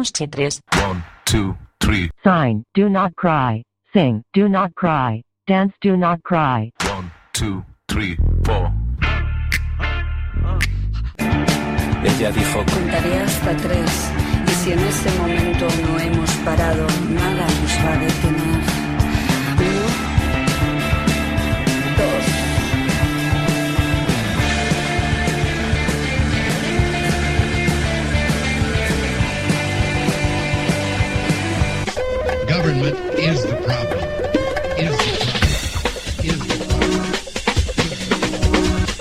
Is the Somos chitres. One, two, three. Sign, do not cry. Sing, do not cry. Dance, do not cry. One, two, three, four. Ella dijo, Contaré hasta tres y si en ese momento no hemos parado, nada nos va a detener. Government is the problem. Is the problem. Is the problem.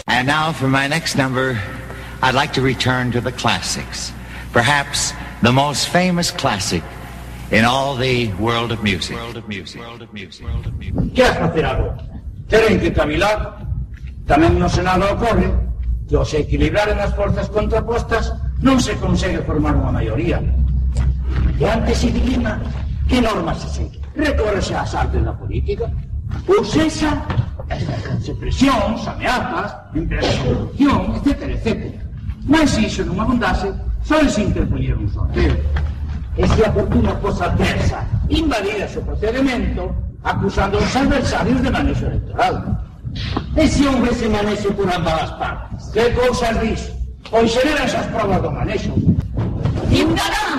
And now for my next number, I'd like to return to the classics. Perhaps the most famous classic in all the world of music. World of music. World of music. World of music. que facer agora? Teren que cavilar. Tamén no Senado ocorre que ao se equilibraren as forzas contrapostas non se consegue formar unha maioría. E antes se dilema que normas se segue. Recórrese ás artes da política. Ou sexa, se presións, ameazas, empresas de corrupción, etc, etc. Mas iso non abundase, só se interpoñer un sorteo. E se a fortuna fosa adversa, invadidas o procedimento, acusando os adversarios de manexo electoral. E se houvese por ambas as partes? Que cousas dis? Pois serían esas provas do manexo. Ciudadanos,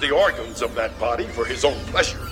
The organs of that body for his own pleasure.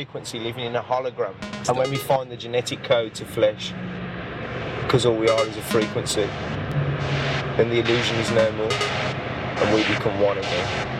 Frequency living in a hologram? And when we find the genetic code to flesh, because all we are is a frequency, then the illusion is no more, and we become one again.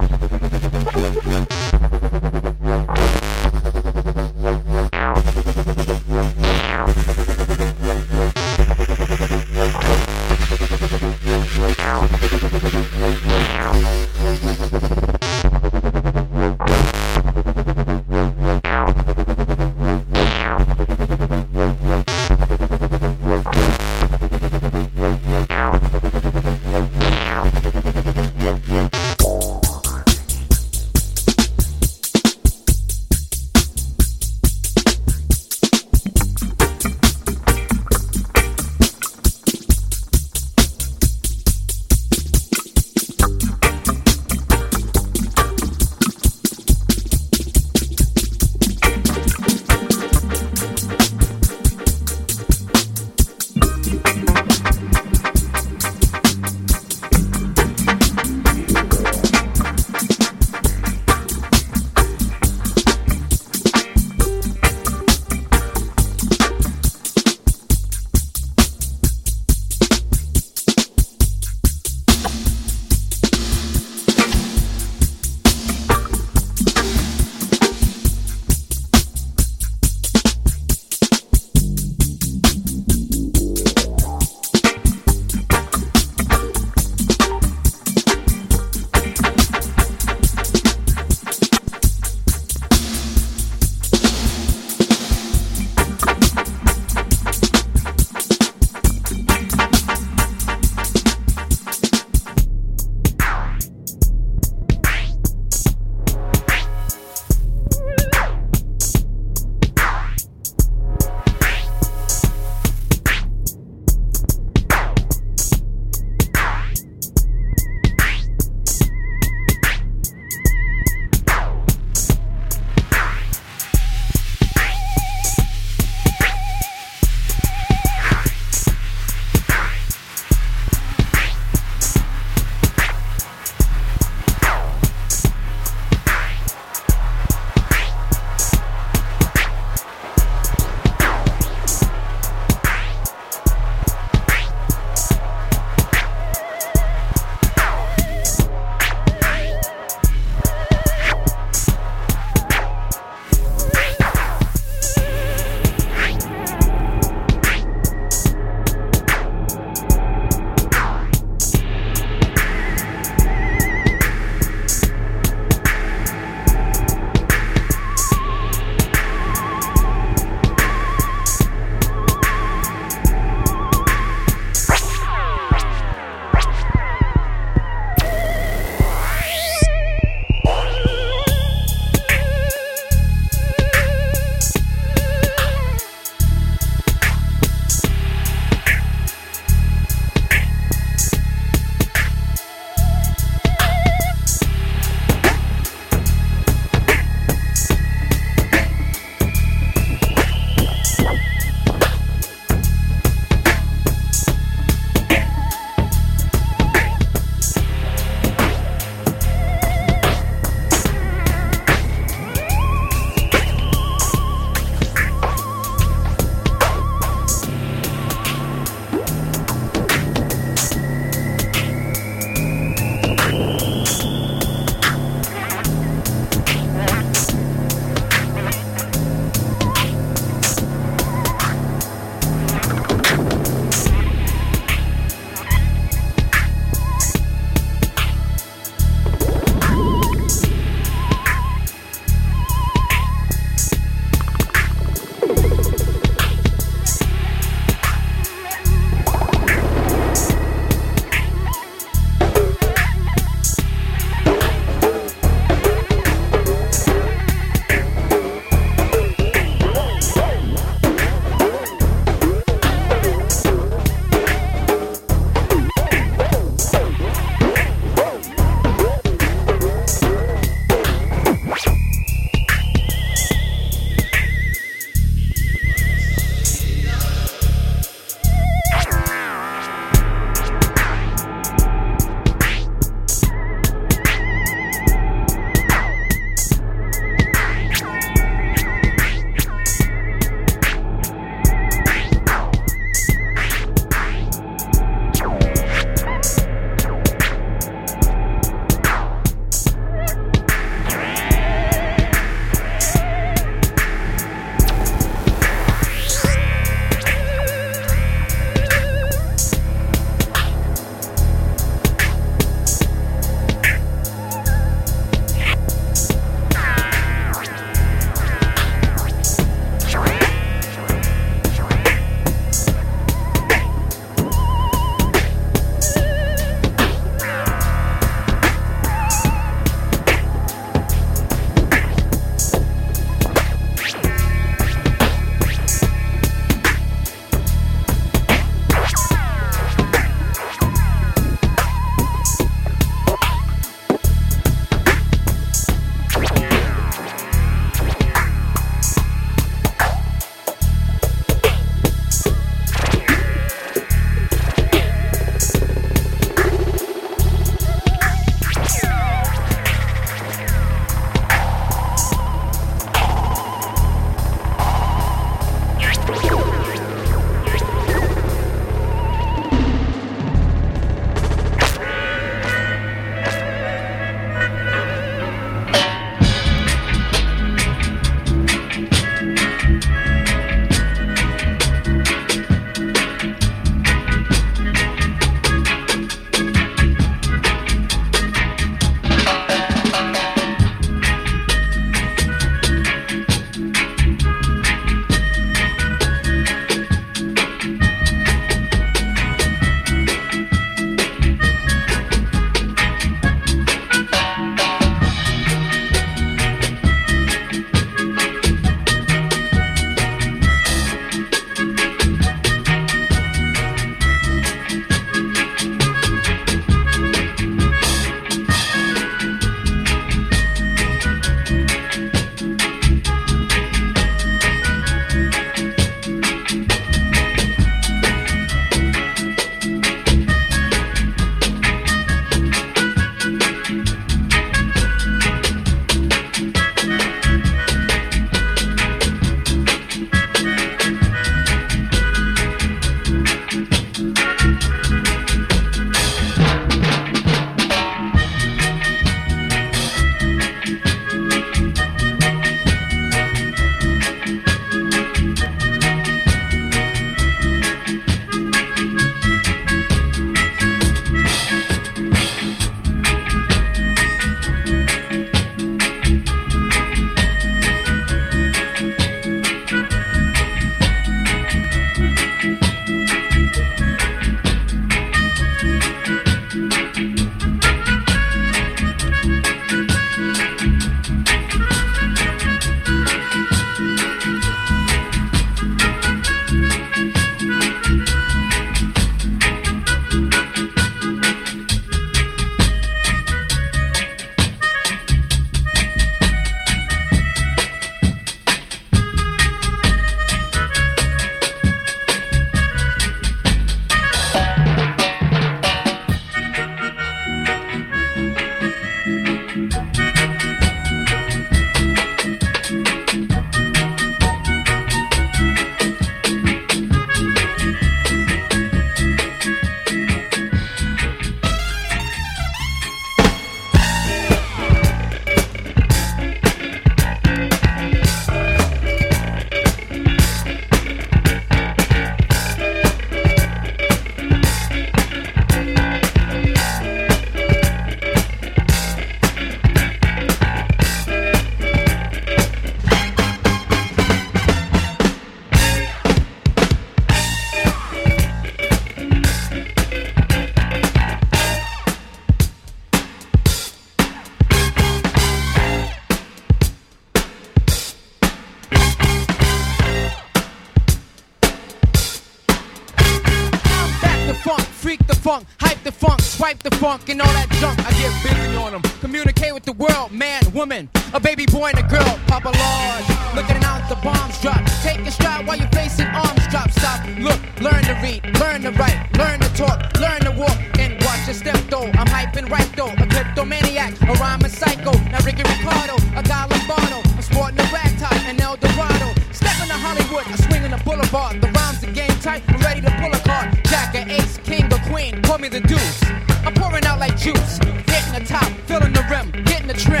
funk and all that junk. I get busy on them. Communicate with the world, man, woman, a baby boy and a girl. Papa Lord, look at an ounce of bombs drop. Take a stride while you're facing arms drop. Stop, look, learn to read, learn to write, learn to talk, learn to walk, and watch your step though. I'm hyping right though. A kleptomaniac, a rhyming psycho. Now Ricky Ricardo, a guy Lombardo. I'm sporting a ragtop, and El Dorado. Stepping to Hollywood, I swing in the boulevard. The rhymes are game tight, I'm ready to pull a card. Jack, an ace, king, or queen. Call me the deuce. I'm pouring out like juice, hitting the top, filling the rim, getting the trim.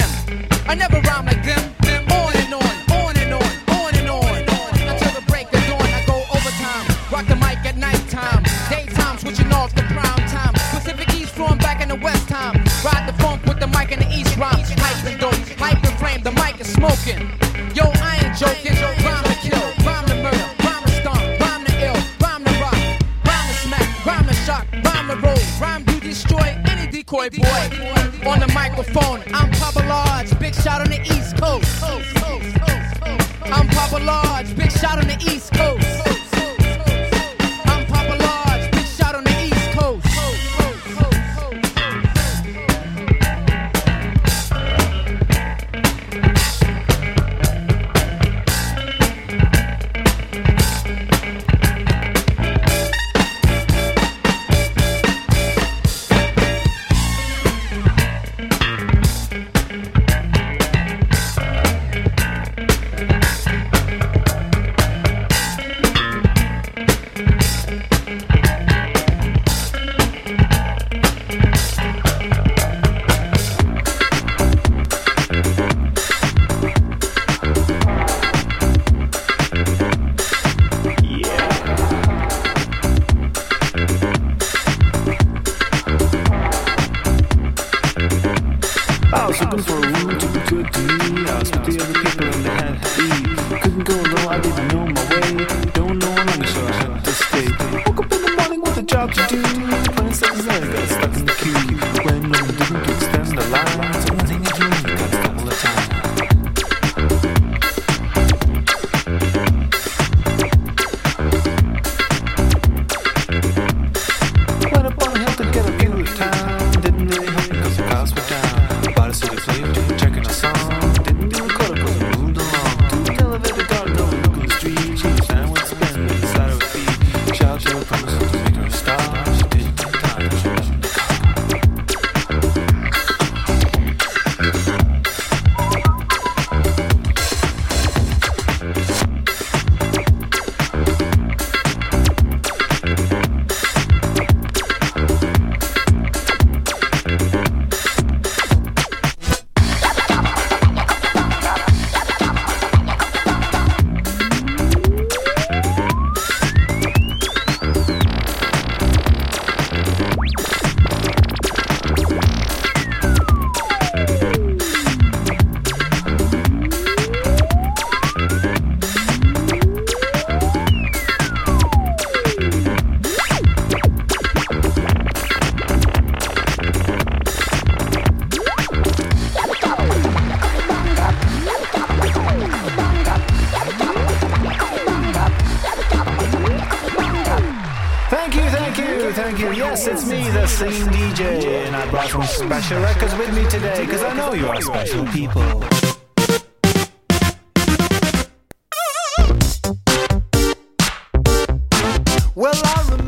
I never rhyme like phone. go, though I didn't know my way. know you are special people. Well, I remember.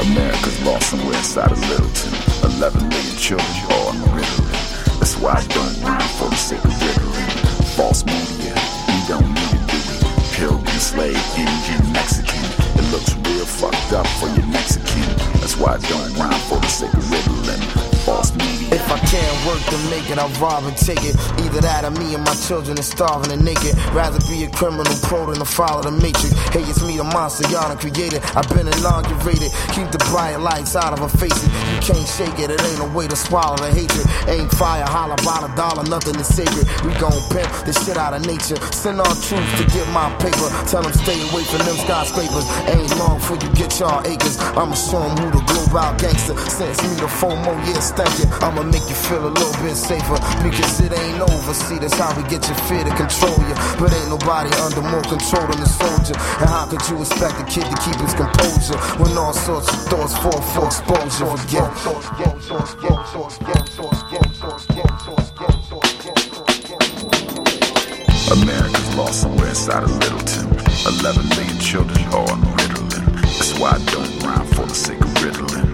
America's lost somewhere inside of Littleton. 11 million children all on Ritalin. That's why I don't rhyme for the sake of Ritalin. False media, we don't need it, do we? Pilgrim, slave, Indian, Mexican. It looks real fucked up for your Mexican. That's why I don't rhyme I work to make it, I'll rob and take it. Either that or me and my children is starving and naked. Rather be a criminal pro than to follow the matrix. Hey, it's me, the monster y'all done created. I've been inaugurated. Keep the bright lights out of her faces. You can't shake it, it ain't a way to swallow the hatred. Ain't fire, holler a dollar, nothing is sacred. We gon' pimp the shit out of nature. Send our troops to get my paper. Tell them stay away from them skyscrapers. Ain't long before you get y'all acres. I'ma show 'em who the global gangster. Since me the FOMO, yeah, stank it. I'ma make you feel a little bit safer. Because it ain't over. See, that's how we get your fear to control you. But ain't nobody under more control than the soldier. And how could you expect a kid to keep his composure when all sorts of thoughts fall for exposure? Forget. America's lost somewhere inside of Littleton. 11 million children all on Ritalin. That's why I don't rhyme for the sake of Ritalin.